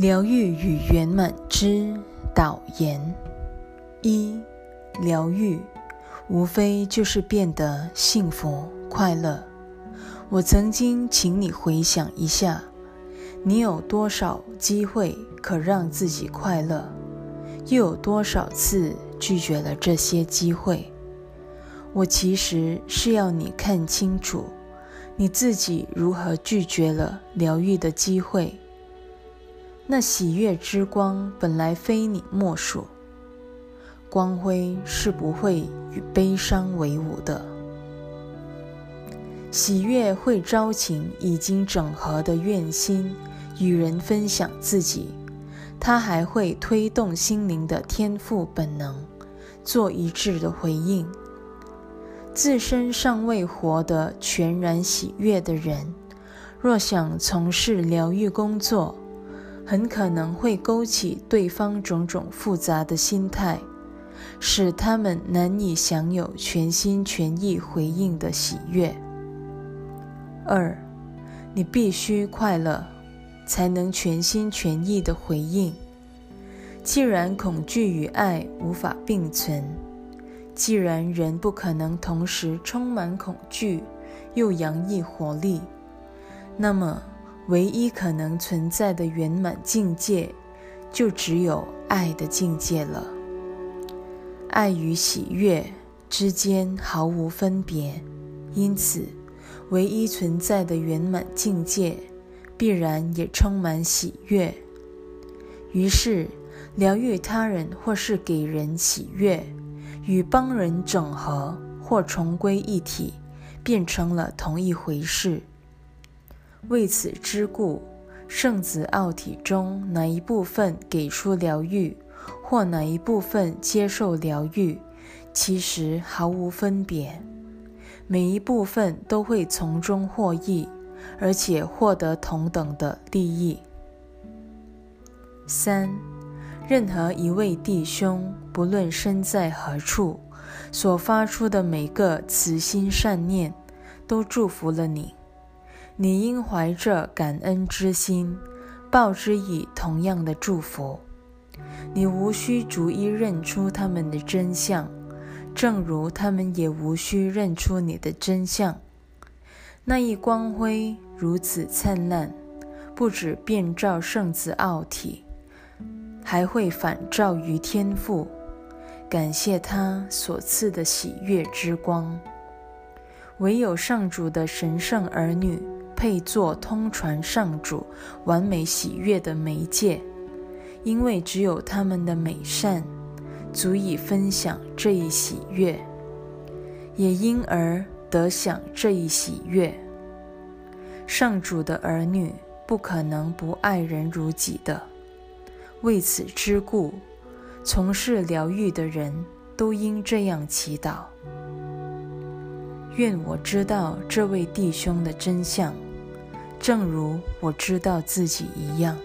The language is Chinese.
疗愈与圆满之导言：一、疗愈无非就是变得幸福快乐。我曾经请你回想一下，你有多少机会可让自己快乐，又有多少次拒绝了这些机会？我其实是要你看清楚，你自己如何拒绝了疗愈的机会。那喜悦之光本来非你莫属，光辉是不会与悲伤为伍的。喜悦会招请已经整合的愿心与人分享自己，它还会推动心灵的天赋本能做一致的回应。自身尚未活得全然喜悦的人，若想从事疗愈工作，很可能会勾起对方种种复杂的心态，使他们难以享有全心全意回应的喜悦。二，你必须快乐，才能全心全意的回应。既然恐惧与爱无法并存，既然人不可能同时充满恐惧又洋溢活力，那么。唯一可能存在的圆满境界，就只有爱的境界了。爱与喜悦之间毫无分别，因此，唯一存在的圆满境界，必然也充满喜悦。于是，疗愈他人或是给人喜悦，与帮人整合或重归一体，变成了同一回事。为此之故，圣子奥体中哪一部分给出疗愈，或哪一部分接受疗愈，其实毫无分别。每一部分都会从中获益，而且获得同等的利益。三，任何一位弟兄，不论身在何处，所发出的每个慈心善念，都祝福了你。你应怀着感恩之心，报之以同样的祝福。你无需逐一认出他们的真相，正如他们也无需认出你的真相。那一光辉如此灿烂，不止遍照圣子奥体，还会反照于天父。感谢他所赐的喜悦之光。唯有上主的神圣儿女。配作通传上主完美喜悦的媒介，因为只有他们的美善足以分享这一喜悦，也因而得享这一喜悦。上主的儿女不可能不爱人如己的，为此之故，从事疗愈的人都应这样祈祷：愿我知道这位弟兄的真相。正如我知道自己一样。